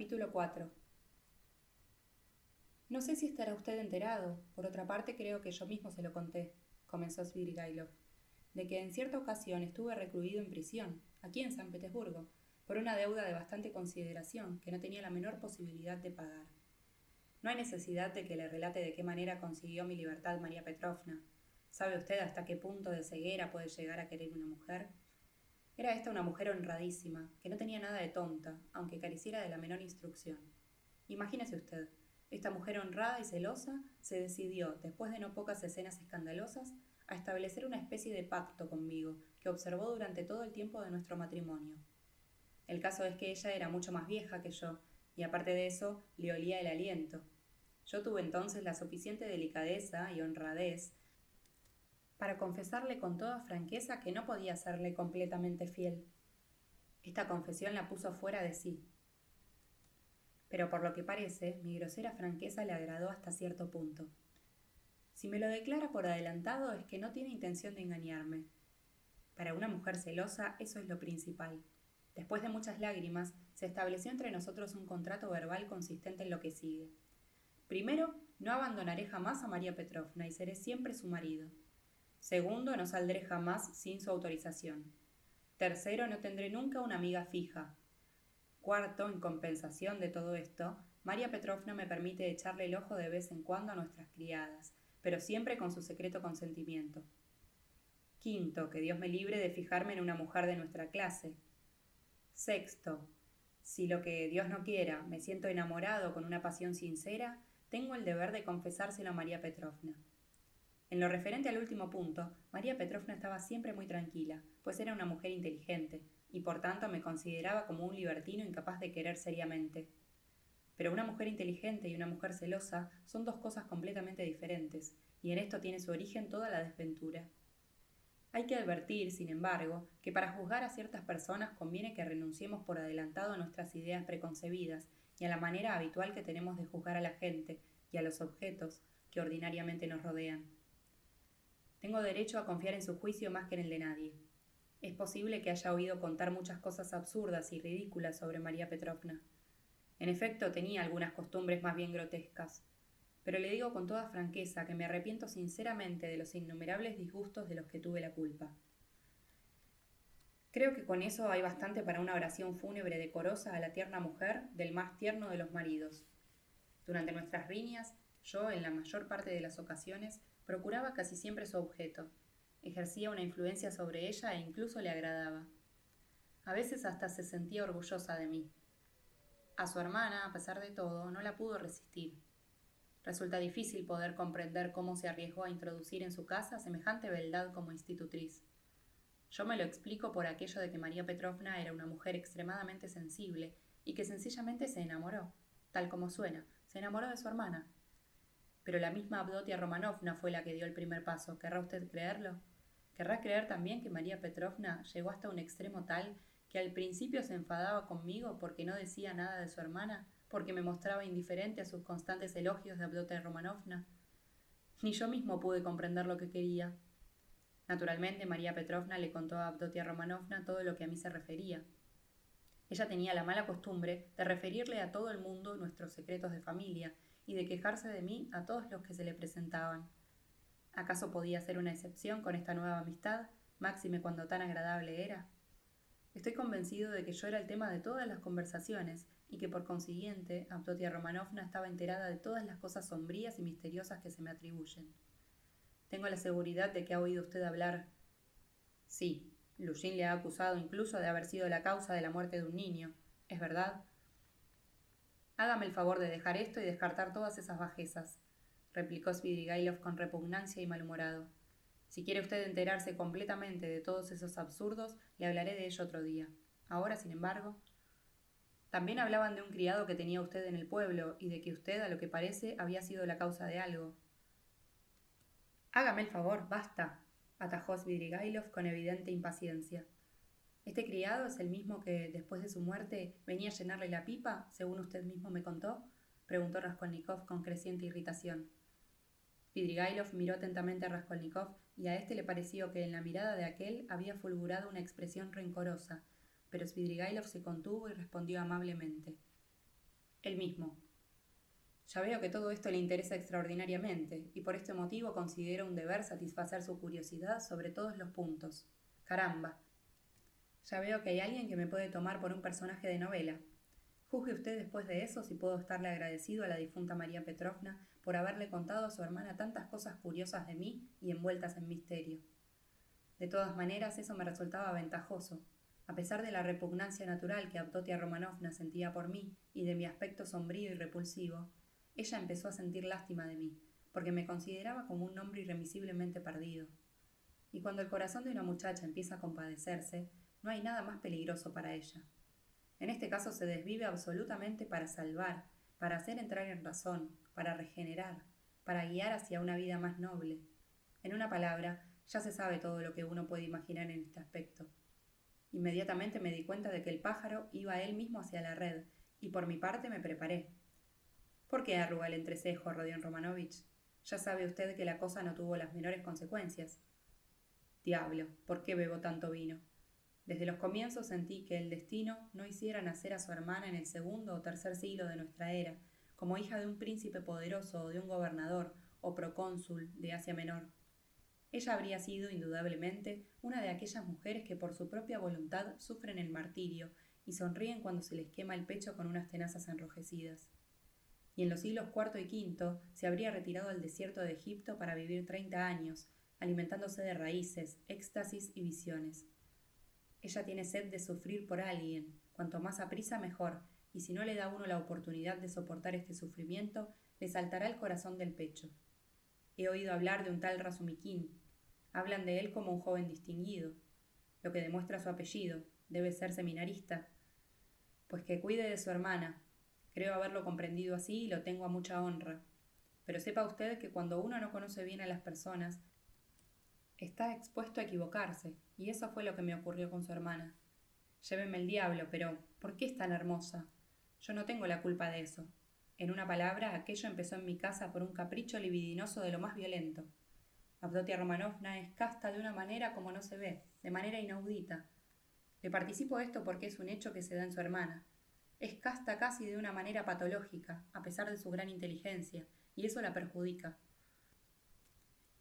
Capítulo 4 No sé si estará usted enterado, por otra parte creo que yo mismo se lo conté, comenzó Svidrigailov, de que en cierta ocasión estuve recluido en prisión, aquí en San Petersburgo, por una deuda de bastante consideración que no tenía la menor posibilidad de pagar. No hay necesidad de que le relate de qué manera consiguió mi libertad María Petrovna. ¿Sabe usted hasta qué punto de ceguera puede llegar a querer una mujer? Era esta una mujer honradísima, que no tenía nada de tonta, aunque careciera de la menor instrucción. Imagínese usted, esta mujer honrada y celosa se decidió, después de no pocas escenas escandalosas, a establecer una especie de pacto conmigo, que observó durante todo el tiempo de nuestro matrimonio. El caso es que ella era mucho más vieja que yo, y aparte de eso, le olía el aliento. Yo tuve entonces la suficiente delicadeza y honradez para confesarle con toda franqueza que no podía serle completamente fiel. Esta confesión la puso fuera de sí. Pero por lo que parece, mi grosera franqueza le agradó hasta cierto punto. Si me lo declara por adelantado es que no tiene intención de engañarme. Para una mujer celosa eso es lo principal. Después de muchas lágrimas, se estableció entre nosotros un contrato verbal consistente en lo que sigue. Primero, no abandonaré jamás a María Petrovna y seré siempre su marido. Segundo, no saldré jamás sin su autorización. Tercero, no tendré nunca una amiga fija. Cuarto, en compensación de todo esto, María Petrovna me permite echarle el ojo de vez en cuando a nuestras criadas, pero siempre con su secreto consentimiento. Quinto, que Dios me libre de fijarme en una mujer de nuestra clase. Sexto, si lo que Dios no quiera me siento enamorado con una pasión sincera, tengo el deber de confesárselo a María Petrovna. En lo referente al último punto, María Petrovna estaba siempre muy tranquila, pues era una mujer inteligente, y por tanto me consideraba como un libertino incapaz de querer seriamente. Pero una mujer inteligente y una mujer celosa son dos cosas completamente diferentes, y en esto tiene su origen toda la desventura. Hay que advertir, sin embargo, que para juzgar a ciertas personas conviene que renunciemos por adelantado a nuestras ideas preconcebidas y a la manera habitual que tenemos de juzgar a la gente y a los objetos que ordinariamente nos rodean. Tengo derecho a confiar en su juicio más que en el de nadie. Es posible que haya oído contar muchas cosas absurdas y ridículas sobre María Petrovna. En efecto, tenía algunas costumbres más bien grotescas. Pero le digo con toda franqueza que me arrepiento sinceramente de los innumerables disgustos de los que tuve la culpa. Creo que con eso hay bastante para una oración fúnebre decorosa a la tierna mujer del más tierno de los maridos. Durante nuestras riñas, yo, en la mayor parte de las ocasiones, Procuraba casi siempre su objeto, ejercía una influencia sobre ella e incluso le agradaba. A veces hasta se sentía orgullosa de mí. A su hermana, a pesar de todo, no la pudo resistir. Resulta difícil poder comprender cómo se arriesgó a introducir en su casa semejante beldad como institutriz. Yo me lo explico por aquello de que María Petrovna era una mujer extremadamente sensible y que sencillamente se enamoró, tal como suena, se enamoró de su hermana, pero la misma Abdotia Romanovna fue la que dio el primer paso. ¿Querrá usted creerlo? ¿Querrá creer también que María Petrovna llegó hasta un extremo tal que al principio se enfadaba conmigo porque no decía nada de su hermana, porque me mostraba indiferente a sus constantes elogios de Abdotia Romanovna? Ni yo mismo pude comprender lo que quería. Naturalmente, María Petrovna le contó a Abdotia Romanovna todo lo que a mí se refería. Ella tenía la mala costumbre de referirle a todo el mundo nuestros secretos de familia y de quejarse de mí a todos los que se le presentaban. ¿Acaso podía ser una excepción con esta nueva amistad, máxime cuando tan agradable era? Estoy convencido de que yo era el tema de todas las conversaciones y que por consiguiente Abdotia Romanovna estaba enterada de todas las cosas sombrías y misteriosas que se me atribuyen. Tengo la seguridad de que ha oído usted hablar. Sí, Lushin le ha acusado incluso de haber sido la causa de la muerte de un niño. ¿Es verdad? Hágame el favor de dejar esto y descartar todas esas bajezas, replicó Svidrigailov con repugnancia y malhumorado. Si quiere usted enterarse completamente de todos esos absurdos, le hablaré de ello otro día. Ahora, sin embargo. También hablaban de un criado que tenía usted en el pueblo y de que usted, a lo que parece, había sido la causa de algo. Hágame el favor, basta, atajó Svidrigailov con evidente impaciencia. ¿Este criado es el mismo que, después de su muerte, venía a llenarle la pipa, según usted mismo me contó? preguntó Raskolnikov con creciente irritación. Vidrigailov miró atentamente a Raskolnikov y a éste le pareció que en la mirada de aquel había fulgurado una expresión rencorosa, pero Svidrigailov se contuvo y respondió amablemente. El mismo. Ya veo que todo esto le interesa extraordinariamente, y por este motivo considero un deber satisfacer su curiosidad sobre todos los puntos. Caramba. Ya veo que hay alguien que me puede tomar por un personaje de novela. Juzgue usted después de eso si puedo estarle agradecido a la difunta María Petrovna por haberle contado a su hermana tantas cosas curiosas de mí y envueltas en misterio. De todas maneras, eso me resultaba ventajoso. A pesar de la repugnancia natural que Abdotia Romanovna sentía por mí y de mi aspecto sombrío y repulsivo, ella empezó a sentir lástima de mí, porque me consideraba como un hombre irremisiblemente perdido. Y cuando el corazón de una muchacha empieza a compadecerse, no hay nada más peligroso para ella. En este caso se desvive absolutamente para salvar, para hacer entrar en razón, para regenerar, para guiar hacia una vida más noble. En una palabra, ya se sabe todo lo que uno puede imaginar en este aspecto. Inmediatamente me di cuenta de que el pájaro iba él mismo hacia la red, y por mi parte me preparé. ¿Por qué arruga el entrecejo, Rodion Romanovich? Ya sabe usted que la cosa no tuvo las menores consecuencias. Diablo, ¿por qué bebo tanto vino? Desde los comienzos sentí que el destino no hiciera nacer a su hermana en el segundo o tercer siglo de nuestra era, como hija de un príncipe poderoso o de un gobernador o procónsul de Asia Menor. Ella habría sido, indudablemente, una de aquellas mujeres que por su propia voluntad sufren el martirio y sonríen cuando se les quema el pecho con unas tenazas enrojecidas. Y en los siglos IV y V se habría retirado al desierto de Egipto para vivir treinta años, alimentándose de raíces, éxtasis y visiones. Ella tiene sed de sufrir por alguien, cuanto más aprisa mejor, y si no le da uno la oportunidad de soportar este sufrimiento, le saltará el corazón del pecho. He oído hablar de un tal Razumiquín. Hablan de él como un joven distinguido, lo que demuestra su apellido, debe ser seminarista. Pues que cuide de su hermana. Creo haberlo comprendido así y lo tengo a mucha honra. Pero sepa usted que cuando uno no conoce bien a las personas, está expuesto a equivocarse, y eso fue lo que me ocurrió con su hermana. Lléveme el diablo, pero ¿por qué es tan hermosa? Yo no tengo la culpa de eso. En una palabra, aquello empezó en mi casa por un capricho libidinoso de lo más violento. Abdotia Romanovna es casta de una manera como no se ve, de manera inaudita. Le participo esto porque es un hecho que se da en su hermana. Es casta casi de una manera patológica, a pesar de su gran inteligencia, y eso la perjudica.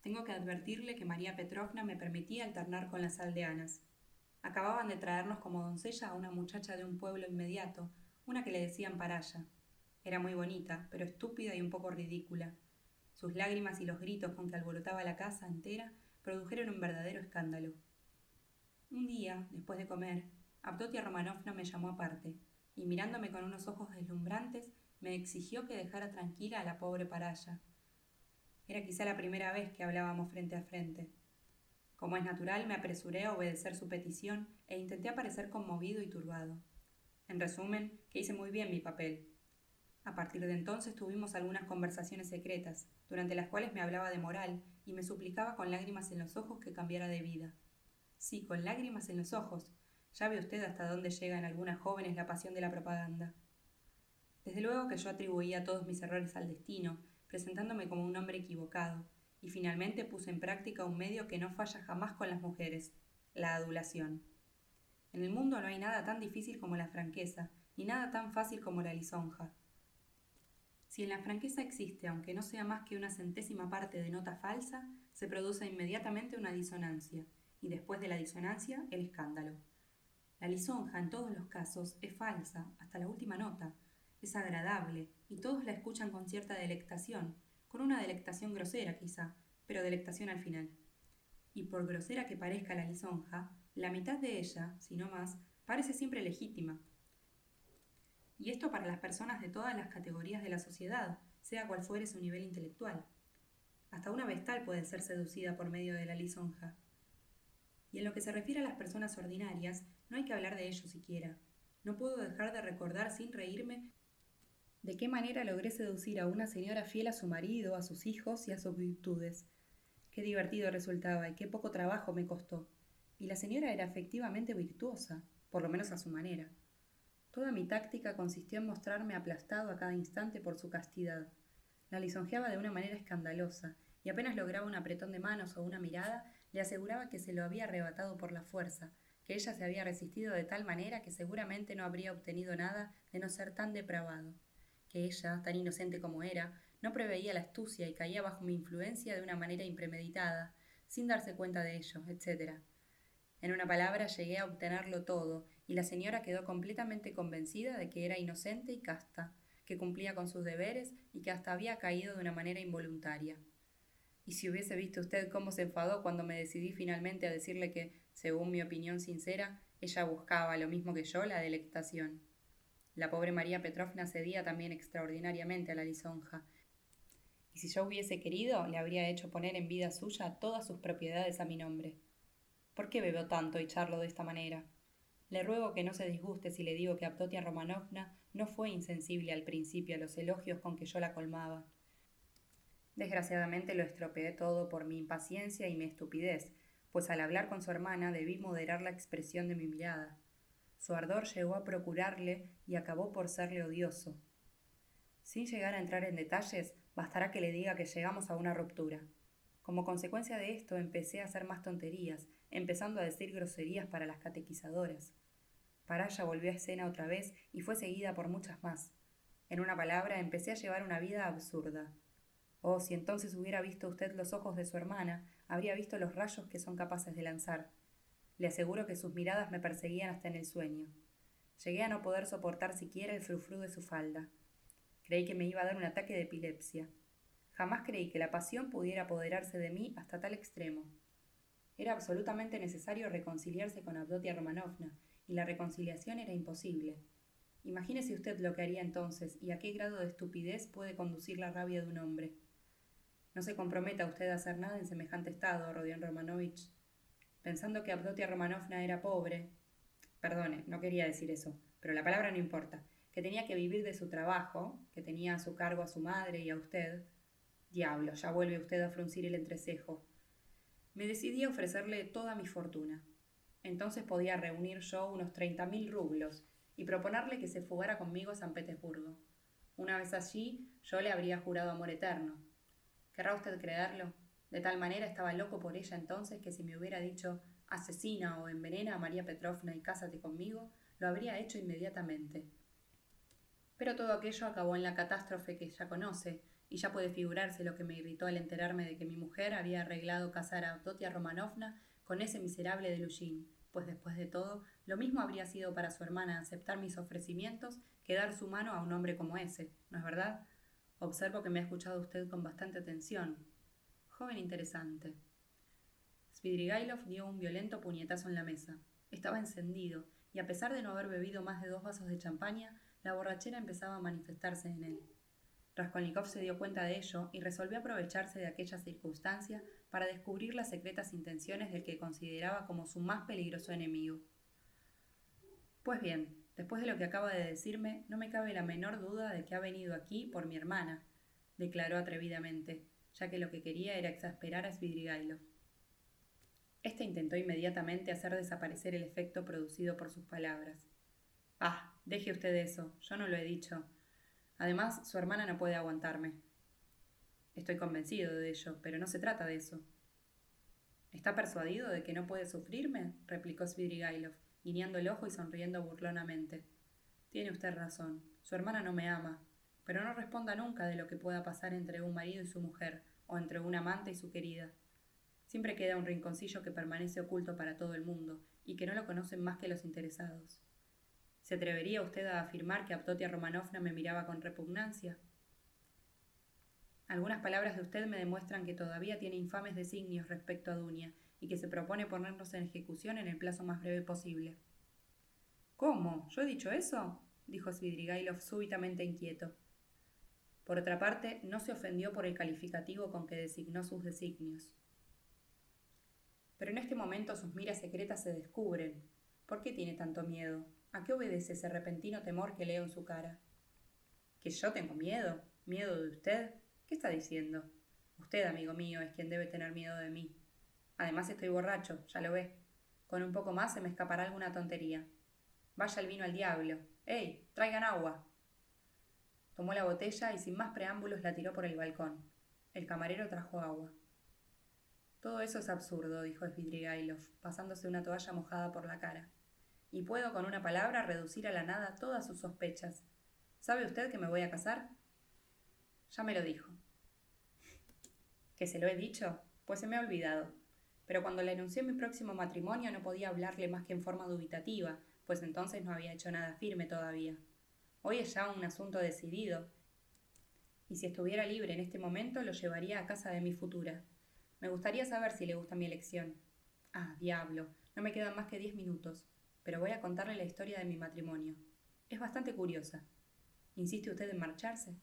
Tengo que advertirle que María Petrovna me permitía alternar con las aldeanas. Acababan de traernos como doncella a una muchacha de un pueblo inmediato, una que le decían Paraya. Era muy bonita, pero estúpida y un poco ridícula. Sus lágrimas y los gritos con que alborotaba la casa entera produjeron un verdadero escándalo. Un día, después de comer, Abdotia Romanovna me llamó aparte, y mirándome con unos ojos deslumbrantes, me exigió que dejara tranquila a la pobre Paraya. Era quizá la primera vez que hablábamos frente a frente. Como es natural, me apresuré a obedecer su petición e intenté aparecer conmovido y turbado. En resumen, que hice muy bien mi papel. A partir de entonces tuvimos algunas conversaciones secretas, durante las cuales me hablaba de moral y me suplicaba con lágrimas en los ojos que cambiara de vida. Sí, con lágrimas en los ojos. Ya ve usted hasta dónde llega en algunas jóvenes la pasión de la propaganda. Desde luego que yo atribuía todos mis errores al destino presentándome como un hombre equivocado, y finalmente puse en práctica un medio que no falla jamás con las mujeres, la adulación. En el mundo no hay nada tan difícil como la franqueza, ni nada tan fácil como la lisonja. Si en la franqueza existe, aunque no sea más que una centésima parte de nota falsa, se produce inmediatamente una disonancia, y después de la disonancia, el escándalo. La lisonja, en todos los casos, es falsa, hasta la última nota, es agradable, y todos la escuchan con cierta delectación, con una delectación grosera quizá, pero delectación al final. Y por grosera que parezca la lisonja, la mitad de ella, si no más, parece siempre legítima. Y esto para las personas de todas las categorías de la sociedad, sea cual fuere su nivel intelectual. Hasta una vestal puede ser seducida por medio de la lisonja. Y en lo que se refiere a las personas ordinarias, no hay que hablar de ello siquiera. No puedo dejar de recordar sin reírme de qué manera logré seducir a una señora fiel a su marido, a sus hijos y a sus virtudes. Qué divertido resultaba y qué poco trabajo me costó. Y la señora era efectivamente virtuosa, por lo menos a su manera. Toda mi táctica consistió en mostrarme aplastado a cada instante por su castidad. La lisonjeaba de una manera escandalosa, y apenas lograba un apretón de manos o una mirada, le aseguraba que se lo había arrebatado por la fuerza, que ella se había resistido de tal manera que seguramente no habría obtenido nada de no ser tan depravado que ella, tan inocente como era, no preveía la astucia y caía bajo mi influencia de una manera impremeditada, sin darse cuenta de ello, etc. En una palabra llegué a obtenerlo todo, y la señora quedó completamente convencida de que era inocente y casta, que cumplía con sus deberes y que hasta había caído de una manera involuntaria. Y si hubiese visto usted cómo se enfadó cuando me decidí finalmente a decirle que, según mi opinión sincera, ella buscaba lo mismo que yo la delectación. La pobre María Petrovna cedía también extraordinariamente a la lisonja, y si yo hubiese querido, le habría hecho poner en vida suya todas sus propiedades a mi nombre. ¿Por qué bebo tanto y charlo de esta manera? Le ruego que no se disguste si le digo que Abdotia Romanovna no fue insensible al principio a los elogios con que yo la colmaba. Desgraciadamente lo estropeé todo por mi impaciencia y mi estupidez, pues al hablar con su hermana debí moderar la expresión de mi mirada. Su ardor llegó a procurarle y acabó por serle odioso. Sin llegar a entrar en detalles, bastará que le diga que llegamos a una ruptura. Como consecuencia de esto empecé a hacer más tonterías, empezando a decir groserías para las catequizadoras. Paraya volvió a escena otra vez y fue seguida por muchas más. En una palabra, empecé a llevar una vida absurda. Oh, si entonces hubiera visto usted los ojos de su hermana, habría visto los rayos que son capaces de lanzar. Le aseguro que sus miradas me perseguían hasta en el sueño. Llegué a no poder soportar siquiera el frufru de su falda. Creí que me iba a dar un ataque de epilepsia. Jamás creí que la pasión pudiera apoderarse de mí hasta tal extremo. Era absolutamente necesario reconciliarse con Abdotia Romanovna, y la reconciliación era imposible. Imagínese usted lo que haría entonces y a qué grado de estupidez puede conducir la rabia de un hombre. No se comprometa usted a hacer nada en semejante estado, Rodion Romanovich. Pensando que Abdotia Romanovna era pobre. Perdone, no quería decir eso, pero la palabra no importa. Que tenía que vivir de su trabajo, que tenía a su cargo a su madre y a usted. Diablo, ya vuelve usted a fruncir el entrecejo. Me decidí a ofrecerle toda mi fortuna. Entonces podía reunir yo unos treinta mil rublos y proponerle que se fugara conmigo a San Petersburgo. Una vez allí, yo le habría jurado amor eterno. ¿Querrá usted creerlo? De tal manera estaba loco por ella entonces que si me hubiera dicho asesina o envenena a María Petrovna y cásate conmigo, lo habría hecho inmediatamente. Pero todo aquello acabó en la catástrofe que ya conoce, y ya puede figurarse lo que me irritó al enterarme de que mi mujer había arreglado casar a Totia Romanovna con ese miserable de Lujín, pues después de todo, lo mismo habría sido para su hermana aceptar mis ofrecimientos que dar su mano a un hombre como ese, ¿no es verdad? Observo que me ha escuchado usted con bastante atención. Joven interesante. Svidrigailov dio un violento puñetazo en la mesa. Estaba encendido, y a pesar de no haber bebido más de dos vasos de champaña, la borrachera empezaba a manifestarse en él. Raskolnikov se dio cuenta de ello y resolvió aprovecharse de aquella circunstancia para descubrir las secretas intenciones del que consideraba como su más peligroso enemigo. Pues bien, después de lo que acaba de decirme, no me cabe la menor duda de que ha venido aquí por mi hermana, declaró atrevidamente, ya que lo que quería era exasperar a Svidrigailov. Este intentó inmediatamente hacer desaparecer el efecto producido por sus palabras. Ah, deje usted eso, yo no lo he dicho. Además, su hermana no puede aguantarme. Estoy convencido de ello, pero no se trata de eso. ¿Está persuadido de que no puede sufrirme? replicó Svidrigailov, guiñando el ojo y sonriendo burlonamente. Tiene usted razón. Su hermana no me ama, pero no responda nunca de lo que pueda pasar entre un marido y su mujer, o entre un amante y su querida. Siempre queda un rinconcillo que permanece oculto para todo el mundo, y que no lo conocen más que los interesados. ¿Se atrevería usted a afirmar que Aptotia Romanovna me miraba con repugnancia? Algunas palabras de usted me demuestran que todavía tiene infames designios respecto a Dunia y que se propone ponernos en ejecución en el plazo más breve posible. ¿Cómo? ¿Yo he dicho eso? dijo Svidrigailov súbitamente inquieto. Por otra parte, no se ofendió por el calificativo con que designó sus designios. Pero en este momento sus miras secretas se descubren. ¿Por qué tiene tanto miedo? ¿A qué obedece ese repentino temor que leo en su cara? ¿Que yo tengo miedo? ¿Miedo de usted? ¿Qué está diciendo? Usted, amigo mío, es quien debe tener miedo de mí. Además estoy borracho, ya lo ve. Con un poco más se me escapará alguna tontería. Vaya el vino al diablo. ¡Ey! Traigan agua. Tomó la botella y sin más preámbulos la tiró por el balcón. El camarero trajo agua. Todo eso es absurdo, dijo Svidrigailov, pasándose una toalla mojada por la cara. Y puedo con una palabra reducir a la nada todas sus sospechas. ¿Sabe usted que me voy a casar? Ya me lo dijo. ¿Que se lo he dicho? Pues se me ha olvidado. Pero cuando le anuncié mi próximo matrimonio no podía hablarle más que en forma dubitativa, pues entonces no había hecho nada firme todavía. Hoy es ya un asunto decidido, y si estuviera libre en este momento lo llevaría a casa de mi futura. Me gustaría saber si le gusta mi elección. Ah, diablo, no me quedan más que diez minutos, pero voy a contarle la historia de mi matrimonio. Es bastante curiosa. ¿Insiste usted en marcharse?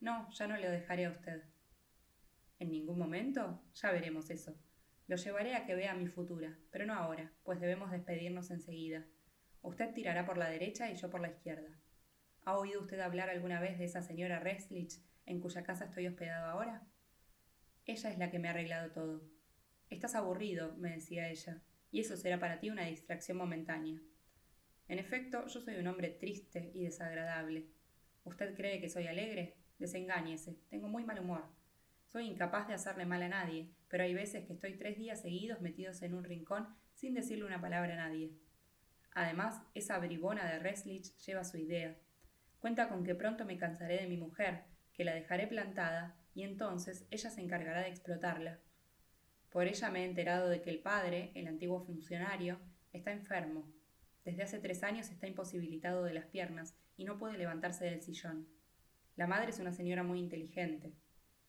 No, ya no le dejaré a usted. ¿En ningún momento? Ya veremos eso. Lo llevaré a que vea mi futura, pero no ahora, pues debemos despedirnos enseguida. Usted tirará por la derecha y yo por la izquierda. ¿Ha oído usted hablar alguna vez de esa señora Reslich en cuya casa estoy hospedado ahora? Ella es la que me ha arreglado todo. Estás aburrido, me decía ella, y eso será para ti una distracción momentánea. En efecto, yo soy un hombre triste y desagradable. ¿Usted cree que soy alegre? Desengáñese, tengo muy mal humor. Soy incapaz de hacerle mal a nadie, pero hay veces que estoy tres días seguidos metidos en un rincón sin decirle una palabra a nadie. Además, esa bribona de Reslich lleva su idea. Cuenta con que pronto me cansaré de mi mujer, que la dejaré plantada, y entonces ella se encargará de explotarla. Por ella me he enterado de que el padre, el antiguo funcionario, está enfermo. Desde hace tres años está imposibilitado de las piernas y no puede levantarse del sillón. La madre es una señora muy inteligente.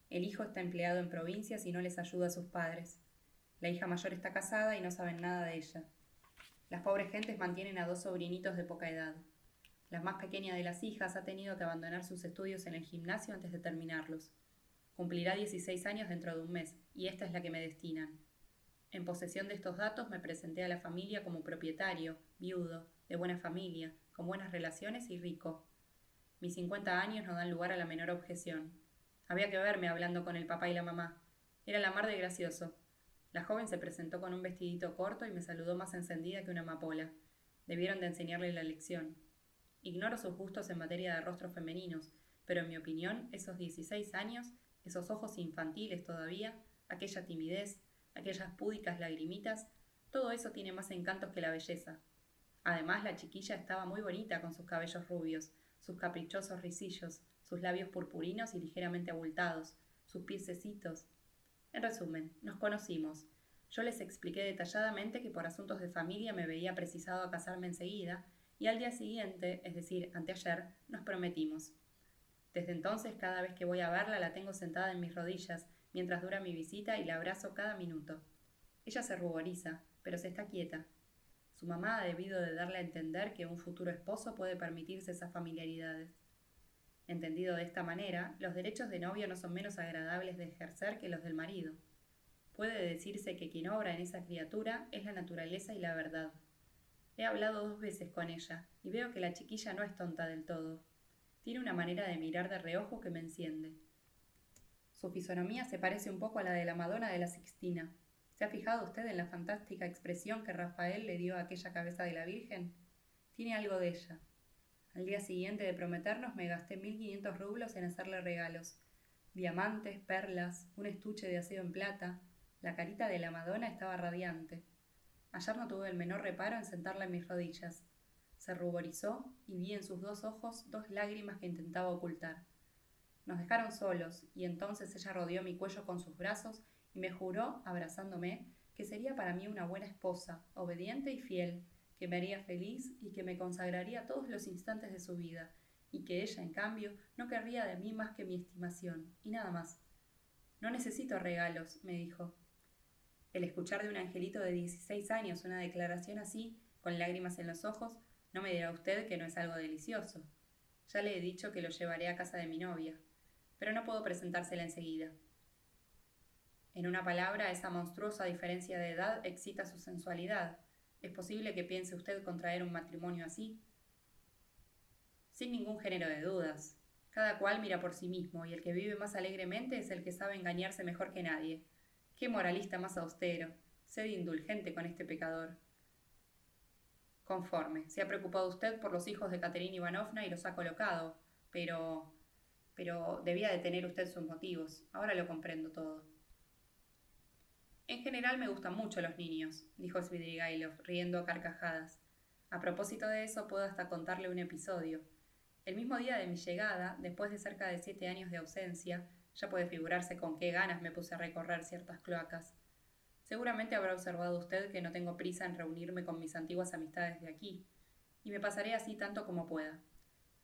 El hijo está empleado en provincias y no les ayuda a sus padres. La hija mayor está casada y no saben nada de ella. Las pobres gentes mantienen a dos sobrinitos de poca edad. La más pequeña de las hijas ha tenido que abandonar sus estudios en el gimnasio antes de terminarlos. Cumplirá 16 años dentro de un mes, y esta es la que me destinan. En posesión de estos datos me presenté a la familia como propietario, viudo, de buena familia, con buenas relaciones y rico. Mis 50 años no dan lugar a la menor objeción. Había que verme hablando con el papá y la mamá. Era la mar de gracioso. La joven se presentó con un vestidito corto y me saludó más encendida que una amapola. Debieron de enseñarle la lección. Ignoro sus gustos en materia de rostros femeninos, pero en mi opinión, esos 16 años, esos ojos infantiles todavía, aquella timidez, aquellas púdicas lagrimitas, todo eso tiene más encantos que la belleza. Además, la chiquilla estaba muy bonita con sus cabellos rubios, sus caprichosos risillos, sus labios purpurinos y ligeramente abultados, sus piececitos. En resumen, nos conocimos. Yo les expliqué detalladamente que por asuntos de familia me veía precisado a casarme enseguida, y al día siguiente, es decir, anteayer, nos prometimos. Desde entonces, cada vez que voy a verla, la tengo sentada en mis rodillas, mientras dura mi visita y la abrazo cada minuto. Ella se ruboriza, pero se está quieta. Su mamá ha debido de darle a entender que un futuro esposo puede permitirse esas familiaridades. Entendido de esta manera, los derechos de novio no son menos agradables de ejercer que los del marido. Puede decirse que quien obra en esa criatura es la naturaleza y la verdad. He hablado dos veces con ella y veo que la chiquilla no es tonta del todo. Tiene una manera de mirar de reojo que me enciende. Su fisonomía se parece un poco a la de la Madonna de la Sixtina. ¿Se ha fijado usted en la fantástica expresión que Rafael le dio a aquella cabeza de la Virgen? Tiene algo de ella. Al día siguiente de prometernos me gasté mil quinientos rublos en hacerle regalos. Diamantes, perlas, un estuche de acero en plata. La carita de la Madonna estaba radiante. Ayer no tuve el menor reparo en sentarla en mis rodillas. Se ruborizó y vi en sus dos ojos dos lágrimas que intentaba ocultar. Nos dejaron solos, y entonces ella rodeó mi cuello con sus brazos y me juró, abrazándome, que sería para mí una buena esposa, obediente y fiel, que me haría feliz y que me consagraría todos los instantes de su vida, y que ella, en cambio, no querría de mí más que mi estimación, y nada más. No necesito regalos, me dijo. El escuchar de un angelito de 16 años una declaración así, con lágrimas en los ojos, no me dirá usted que no es algo delicioso. Ya le he dicho que lo llevaré a casa de mi novia, pero no puedo presentársela enseguida. En una palabra, esa monstruosa diferencia de edad excita su sensualidad. ¿Es posible que piense usted contraer un matrimonio así? Sin ningún género de dudas. Cada cual mira por sí mismo, y el que vive más alegremente es el que sabe engañarse mejor que nadie. Qué moralista más austero. Sed indulgente con este pecador. Conforme. Se ha preocupado usted por los hijos de Caterina Ivanovna y los ha colocado. Pero. Pero debía de tener usted sus motivos. Ahora lo comprendo todo. En general me gustan mucho los niños, dijo Svidrigailov, riendo a carcajadas. A propósito de eso, puedo hasta contarle un episodio. El mismo día de mi llegada, después de cerca de siete años de ausencia, ya puede figurarse con qué ganas me puse a recorrer ciertas cloacas. Seguramente habrá observado usted que no tengo prisa en reunirme con mis antiguas amistades de aquí, y me pasaré así tanto como pueda.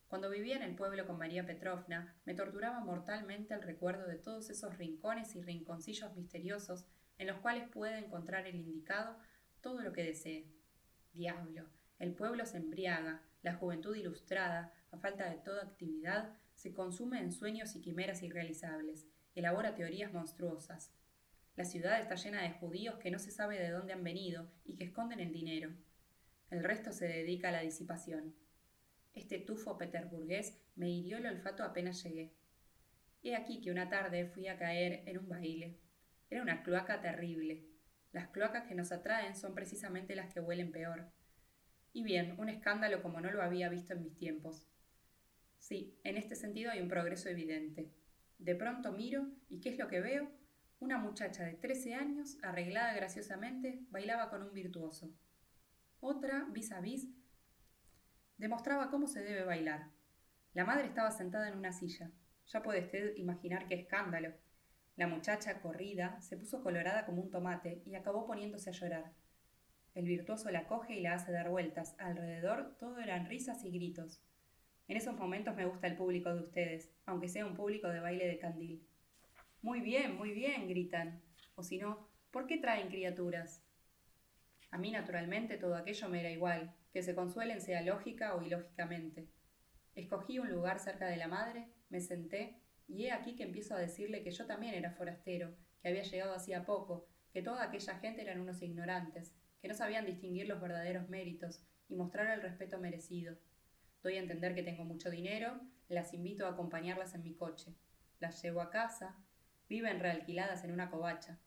Cuando vivía en el pueblo con María Petrovna, me torturaba mortalmente el recuerdo de todos esos rincones y rinconcillos misteriosos en los cuales puede encontrar el indicado todo lo que desee. Diablo, el pueblo se embriaga, la juventud ilustrada, a falta de toda actividad, se consume en sueños y quimeras irrealizables, elabora teorías monstruosas. La ciudad está llena de judíos que no se sabe de dónde han venido y que esconden el dinero. El resto se dedica a la disipación. Este tufo peterburgués me hirió el olfato apenas llegué. He aquí que una tarde fui a caer en un baile. Era una cloaca terrible. Las cloacas que nos atraen son precisamente las que huelen peor. Y bien, un escándalo como no lo había visto en mis tiempos. Sí, en este sentido hay un progreso evidente. De pronto miro y ¿qué es lo que veo? Una muchacha de 13 años, arreglada graciosamente, bailaba con un virtuoso. Otra, vis a vis, demostraba cómo se debe bailar. La madre estaba sentada en una silla. Ya puede usted imaginar qué escándalo. La muchacha, corrida, se puso colorada como un tomate y acabó poniéndose a llorar. El virtuoso la coge y la hace dar vueltas. Alrededor todo eran risas y gritos. En esos momentos me gusta el público de ustedes, aunque sea un público de baile de candil. Muy bien, muy bien, gritan. O si no, ¿por qué traen criaturas? A mí, naturalmente, todo aquello me era igual, que se consuelen sea lógica o ilógicamente. Escogí un lugar cerca de la madre, me senté, y he aquí que empiezo a decirle que yo también era forastero, que había llegado hacía poco, que toda aquella gente eran unos ignorantes, que no sabían distinguir los verdaderos méritos y mostrar el respeto merecido. Doy a entender que tengo mucho dinero, las invito a acompañarlas en mi coche, las llevo a casa, viven realquiladas en una covacha,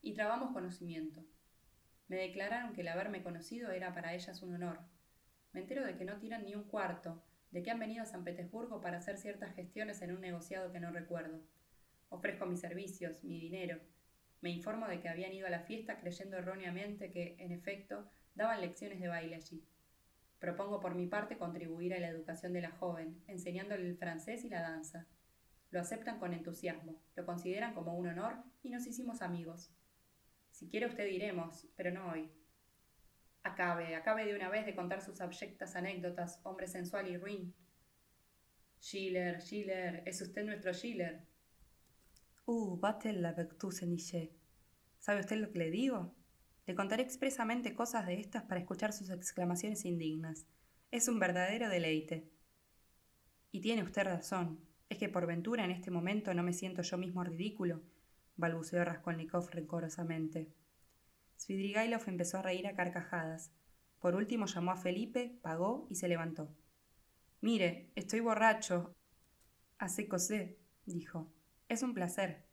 y trabamos conocimiento. Me declararon que el haberme conocido era para ellas un honor, me entero de que no tiran ni un cuarto, de que han venido a San Petersburgo para hacer ciertas gestiones en un negociado que no recuerdo. Ofrezco mis servicios, mi dinero. Me informo de que habían ido a la fiesta creyendo erróneamente que, en efecto, daban lecciones de baile allí. Propongo por mi parte contribuir a la educación de la joven, enseñándole el francés y la danza. Lo aceptan con entusiasmo, lo consideran como un honor y nos hicimos amigos. Si quiere usted iremos, pero no hoy. Acabe, acabe de una vez de contar sus abyectas anécdotas, hombre sensual y ruin. Schiller, Schiller, es usted nuestro Schiller. Uh, batel la niche. ¿Sabe usted lo que le digo? Le contaré expresamente cosas de estas para escuchar sus exclamaciones indignas. Es un verdadero deleite. Y tiene usted razón. Es que por ventura en este momento no me siento yo mismo ridículo, balbuceó Raskolnikov rencorosamente. Svidrigailov empezó a reír a carcajadas. Por último llamó a Felipe, pagó y se levantó. Mire, estoy borracho. Hace cosé, dijo. Es un placer.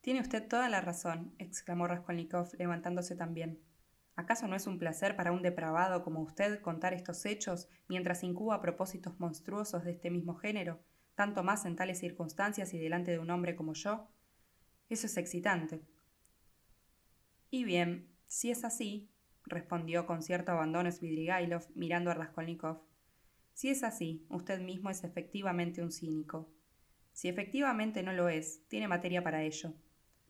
Tiene usted toda la razón, exclamó Raskolnikov, levantándose también. ¿Acaso no es un placer para un depravado como usted contar estos hechos mientras incuba propósitos monstruosos de este mismo género, tanto más en tales circunstancias y delante de un hombre como yo? Eso es excitante. Y bien, si es así, respondió con cierto abandono Svidrigailov mirando a Raskolnikov, si es así, usted mismo es efectivamente un cínico. Si efectivamente no lo es, tiene materia para ello.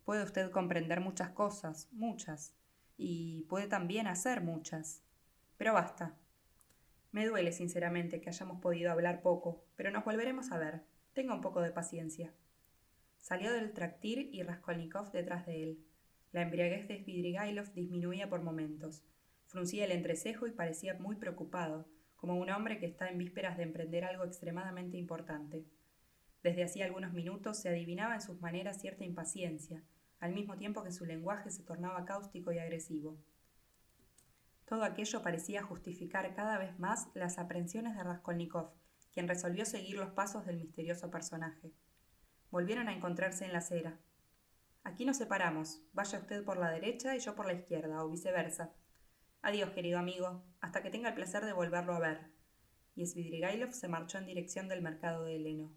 Puede usted comprender muchas cosas, muchas, y puede también hacer muchas. Pero basta. Me duele sinceramente que hayamos podido hablar poco, pero nos volveremos a ver. Tenga un poco de paciencia. Salió del tractir y Raskolnikov detrás de él. La embriaguez de Svidrigailov disminuía por momentos. Fruncía el entrecejo y parecía muy preocupado, como un hombre que está en vísperas de emprender algo extremadamente importante. Desde hacía algunos minutos se adivinaba en sus maneras cierta impaciencia, al mismo tiempo que su lenguaje se tornaba cáustico y agresivo. Todo aquello parecía justificar cada vez más las aprensiones de Raskolnikov, quien resolvió seguir los pasos del misterioso personaje. Volvieron a encontrarse en la acera. Aquí nos separamos. Vaya usted por la derecha y yo por la izquierda, o viceversa. Adiós, querido amigo, hasta que tenga el placer de volverlo a ver. Y Svidrigailov se marchó en dirección del mercado de Heleno.